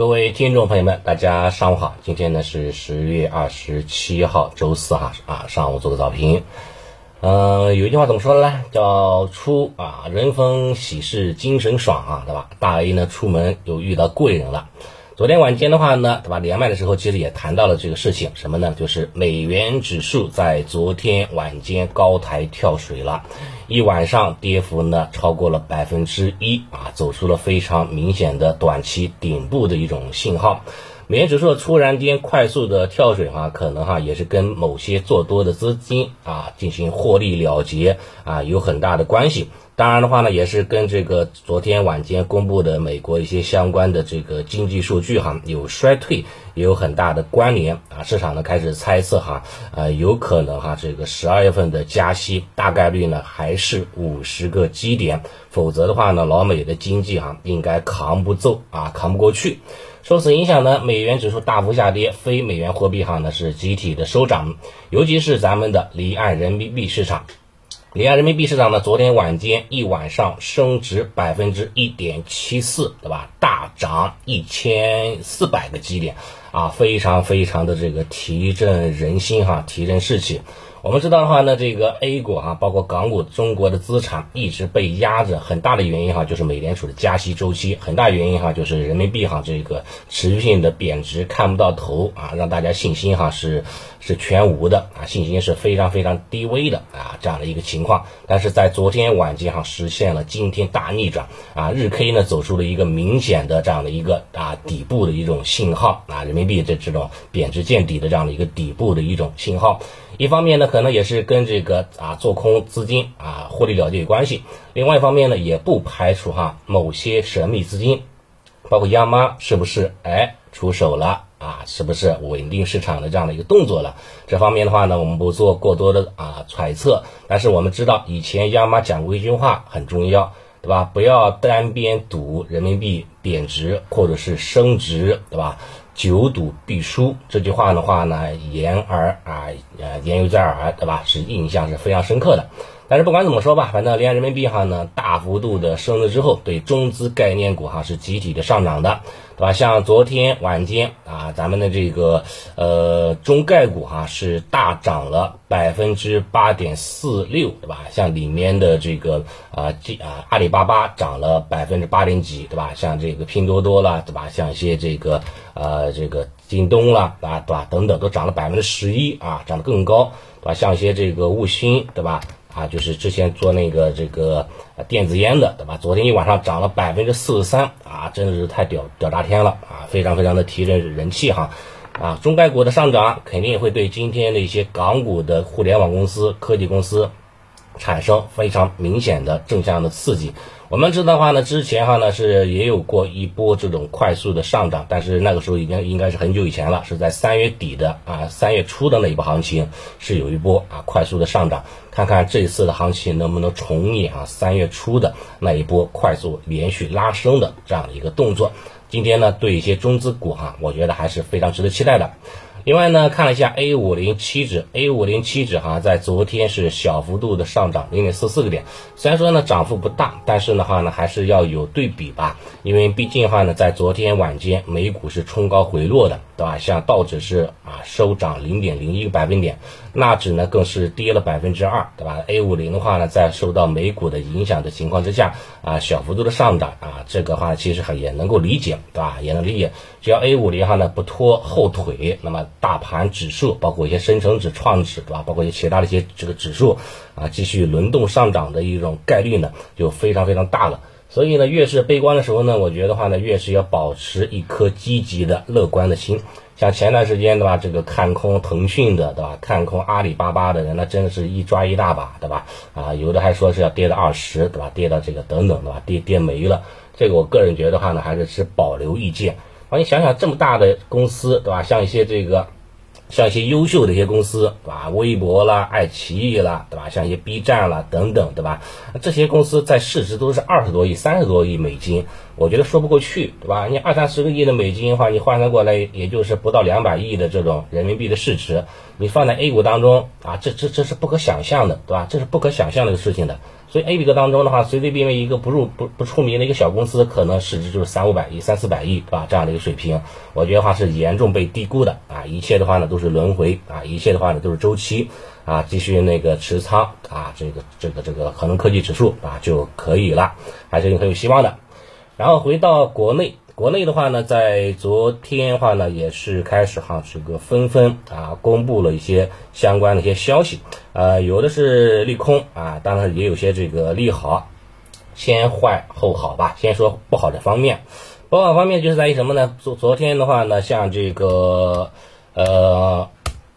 各位听众朋友们，大家上午好。今天呢是十月二十七号，周四哈啊，上午做个早评。嗯，有一句话怎么说的呢？叫出啊人逢喜事精神爽啊，对吧？大 A 呢出门又遇到贵人了。昨天晚间的话呢，对吧？连麦的时候其实也谈到了这个事情，什么呢？就是美元指数在昨天晚间高台跳水了，一晚上跌幅呢超过了百分之一啊，走出了非常明显的短期顶部的一种信号。美元指数突然间快速的跳水哈，可能哈也是跟某些做多的资金啊进行获利了结啊有很大的关系。当然的话呢，也是跟这个昨天晚间公布的美国一些相关的这个经济数据哈有衰退有很大的关联啊。市场呢开始猜测哈，呃有可能哈这个十二月份的加息大概率呢还是五十个基点，否则的话呢老美的经济哈应该扛不住啊扛不过去。受此影响呢，美元指数大幅下跌，非美元货币哈呢是集体的收涨，尤其是咱们的离岸人民币市场，离岸人民币市场呢，昨天晚间一晚上升值百分之一点七四，对吧？大涨一千四百个基点啊，非常非常的这个提振人心哈，提振士气。我们知道的话呢，这个 A 股哈，包括港股，中国的资产一直被压着，很大的原因哈，就是美联储的加息周期，很大原因哈，就是人民币哈这个持续性的贬值看不到头啊，让大家信心哈是是全无的啊，信心是非常非常低微的啊，这样的一个情况。但是在昨天晚间哈，实现了今天大逆转啊，日 K 呢走出了一个明显的这样的一个啊底部的一种信号啊，人民币这这种贬值见底的这样的一个底部的一种信号。一方面呢，可能也是跟这个啊做空资金啊获利了结有关系；另外一方面呢，也不排除哈某些神秘资金，包括央妈是不是哎出手了啊？是不是稳定市场的这样的一个动作了？这方面的话呢，我们不做过多的啊揣测。但是我们知道，以前央妈讲过一句话很重要，对吧？不要单边赌人民币贬值或者是升值，对吧？久赌必输这句话的话呢，言而啊呃言犹在耳，对吧？是印象是非常深刻的。但是不管怎么说吧，反正离岸人民币哈呢大幅度的升值之后，对中资概念股哈是集体的上涨的。对吧？像昨天晚间啊，咱们的这个呃中概股哈是大涨了百分之八点四六，对吧？像里面的这个啊，这啊阿里巴巴涨了百分之八点几，对吧？像这个拼多多啦，对吧？像一些这个呃这个京东啦，啊对吧？等等都涨了百分之十一啊，涨得更高，对吧？像一些这个物新，对吧？啊，就是之前做那个这个电子烟的，对吧？昨天一晚上涨了百分之四十三，啊，真的是太屌屌炸天了啊！非常非常的提振人气哈，啊，中概股的上涨肯定也会对今天的一些港股的互联网公司、科技公司产生非常明显的正向的刺激。我们知道的话呢，之前哈呢是也有过一波这种快速的上涨，但是那个时候已经应该是很久以前了，是在三月底的啊，三月初的那一波行情是有一波啊快速的上涨，看看这一次的行情能不能重演啊三月初的那一波快速连续拉升的这样的一个动作。今天呢，对一些中资股哈，我觉得还是非常值得期待的。另外呢，看了一下 A 五零期指，A 五零期指哈，在昨天是小幅度的上涨零点四四个点，虽然说呢涨幅不大，但是的话呢还是要有对比吧，因为毕竟的话呢，在昨天晚间美股是冲高回落的，对吧？像道指是啊收涨零点零一个百分点，纳指呢更是跌了百分之二，对吧？A 五零的话呢，在受到美股的影响的情况之下啊，小幅度的上涨啊，这个话其实很也能够理解，对吧？也能理解，只要 A 五零哈呢不拖后腿，那么。大盘指数，包括一些深成指、创指，对吧？包括一些其他的一些这个指数啊，继续轮动上涨的一种概率呢，就非常非常大了。所以呢，越是悲观的时候呢，我觉得话呢，越是要保持一颗积极的、乐观的心。像前段时间，对吧？这个看空腾讯的，对吧？看空阿里巴巴的人，那真的是一抓一大把，对吧？啊，有的还说是要跌到二十，对吧？跌到这个等等，对吧？跌跌没了。这个我个人觉得话呢，还是持保留意见。啊，你想想这么大的公司，对吧？像一些这个，像一些优秀的一些公司，对吧？微博啦、爱奇艺啦，对吧？像一些 B 站啦等等，对吧？这些公司在市值都是二十多亿、三十多亿美金，我觉得说不过去，对吧？你二三十个亿的美金的话，你换算过来也就是不到两百亿的这种人民币的市值，你放在 A 股当中啊，这这这是不可想象的，对吧？这是不可想象的一个事情的。所以 A 股当中的话，随随便便一个不入不不出名的一个小公司，可能市值就是三五百亿、三四百亿，啊？这样的一个水平，我觉得话是严重被低估的啊！一切的话呢都是轮回啊，一切的话呢都是周期啊，继续那个持仓啊，这个这个这个恒生科技指数啊就可以了，还是很有希望的。然后回到国内。国内的话呢，在昨天的话呢，也是开始哈，这个纷纷啊公布了一些相关的一些消息，呃，有的是利空啊，当然也有些这个利好，先坏后好吧。先说不好的方面，不好方面就是在于什么呢？昨昨天的话呢，像这个呃。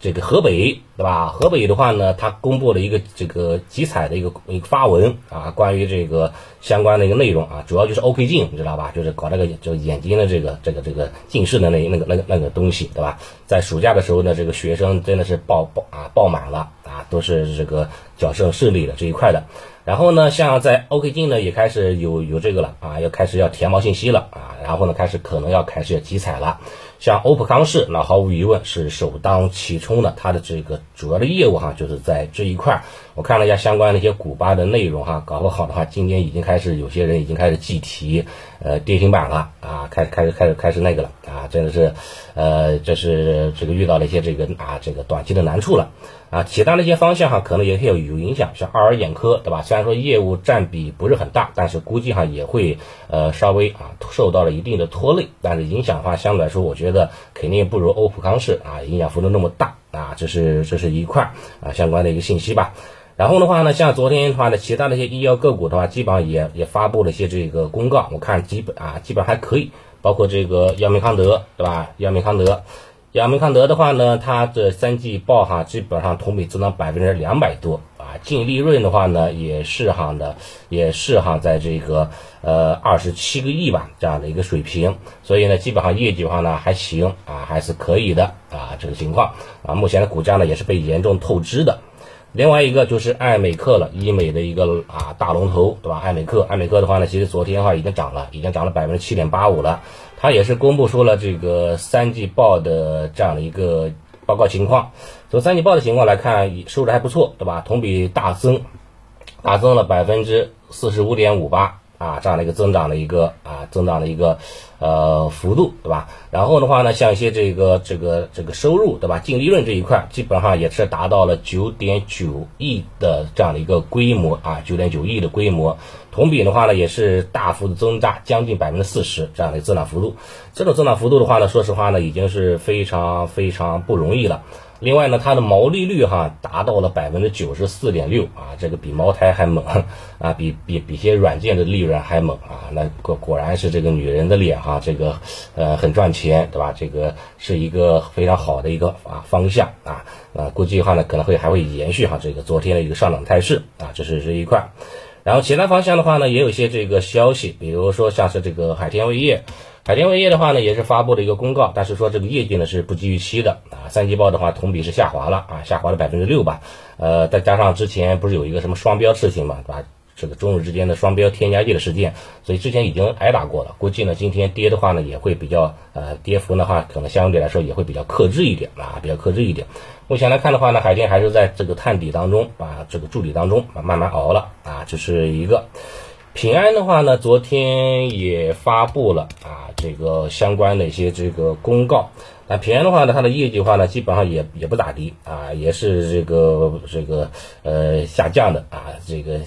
这个河北对吧？河北的话呢，他公布了一个这个集采的一个一个发文啊，关于这个相关的一个内容啊，主要就是 OK 镜，你知道吧？就是搞那个就眼睛的这个这个这个近视的那那个那个那个东西，对吧？在暑假的时候呢，这个学生真的是爆爆啊爆满了啊，都是这个矫正视力的这一块的。然后呢，像在 OK 镜呢，也开始有有这个了啊，要开始要填毛信息了，然后呢，开始可能要开始要集采了。像欧普康视，那毫无疑问是首当其冲的，它的这个主要的业务哈，就是在这一块。我看了一下相关的一些古巴的内容哈，搞不好的话，今天已经开始有些人已经开始计提呃跌停板了啊，开始开始开始开始那个了啊，真的是呃，这是这个遇到了一些这个啊这个短期的难处了。啊，其他的一些方向哈，可能也会有有影响，像爱尔眼科对吧？虽然说业务占比不是很大，但是估计哈也会呃稍微啊受到了一定的拖累，但是影响的话相对来说，我觉得肯定不如欧普康视啊影响幅度那么大。啊，这是这是一块啊相关的一个信息吧。然后的话呢，像昨天的话呢，其他的一些医药个股的话，基本上也也发布了一些这个公告，我看基本啊基本还可以，包括这个药明康德，对吧？药明康德，药明康德的话呢，它的三季报哈基本上同比增长百分之两百多啊，净利润的话呢也是哈的，也是哈在这个呃二十七个亿吧这样的一个水平，所以呢，基本上业绩的话呢还行啊，还是可以的啊这个情况啊，目前的股价呢也是被严重透支的。另外一个就是爱美克了，医美的一个啊大龙头，对吧？爱美克，爱美克的话呢，其实昨天的话已经涨了，已经涨了百分之七点八五了。它也是公布出了这个三季报的这样的一个报告情况。从三季报的情况来看，收入还不错，对吧？同比大增，大增了百分之四十五点五八。啊，这样的一个增长的一个啊，增长的一个呃幅度，对吧？然后的话呢，像一些这个这个这个收入，对吧？净利润这一块，基本上也是达到了九点九亿的这样的一个规模啊，九点九亿的规模，同比的话呢，也是大幅的增长，将近百分之四十这样的增长幅度。这种增长幅度的话呢，说实话呢，已经是非常非常不容易了。另外呢，它的毛利率哈达到了百分之九十四点六啊，这个比茅台还猛 啊，比比比些软件的利润还猛啊，那果果然是这个女人的脸哈，这个呃很赚钱对吧？这个是一个非常好的一个啊方向啊，啊估计的话呢可能会还会延续哈这个昨天的一个上涨态势啊，这是这一块。然后其他方向的话呢，也有一些这个消息，比如说像是这个海天味业。海天味业的话呢，也是发布了一个公告，但是说这个业绩呢是不及预期的啊，三季报的话同比是下滑了啊，下滑了百分之六吧，呃，再加上之前不是有一个什么双标事情嘛，对吧？这个中日之间的双标添加剂的事件，所以之前已经挨打过了，估计呢今天跌的话呢也会比较呃跌幅的话可能相对来说也会比较克制一点啊，比较克制一点。目前来看的话呢，海天还是在这个探底当中啊，这个筑底当中啊慢慢熬了啊，这是一个。平安的话呢，昨天也发布了啊，这个相关的一些这个公告。那平安的话呢，它的业绩的话呢，基本上也也不咋地啊，也是这个这个呃下降的啊，这个。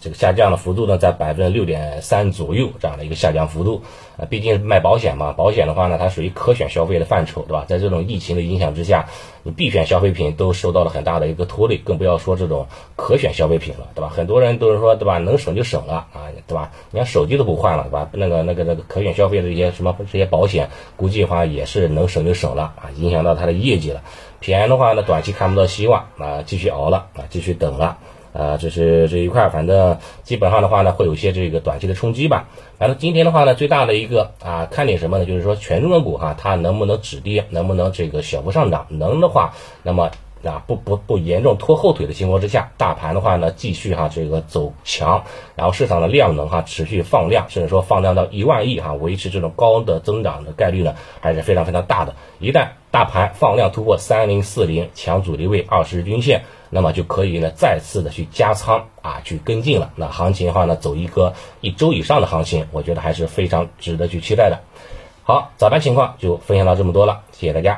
这个下降的幅度呢，在百分之六点三左右这样的一个下降幅度，啊，毕竟卖保险嘛，保险的话呢，它属于可选消费的范畴，对吧？在这种疫情的影响之下，你必选消费品都受到了很大的一个拖累，更不要说这种可选消费品了，对吧？很多人都是说，对吧？能省就省了啊，对吧？你看手机都不换了，对吧？那个那个那个可选消费的一些什么这些保险，估计的话也是能省就省了啊，影响到它的业绩了。平安的话呢，短期看不到希望啊，继续熬了啊，继续等了。啊，这是这一块，反正基本上的话呢，会有一些这个短期的冲击吧。反正今天的话呢，最大的一个啊看点什么呢？就是说权重股哈，它能不能止跌，能不能这个小幅上涨？能的话，那么啊不不不严重拖后腿的情况之下，大盘的话呢继续哈这个走强，然后市场的量能哈持续放量，甚至说放量到一万亿哈，维持这种高的增长的概率呢还是非常非常大的。一旦大盘放量突破三零四零强阻力位二十日均线，那么就可以呢再次的去加仓啊去跟进了。那行情的话呢走一个一周以上的行情，我觉得还是非常值得去期待的。好，早盘情况就分享到这么多了，谢谢大家。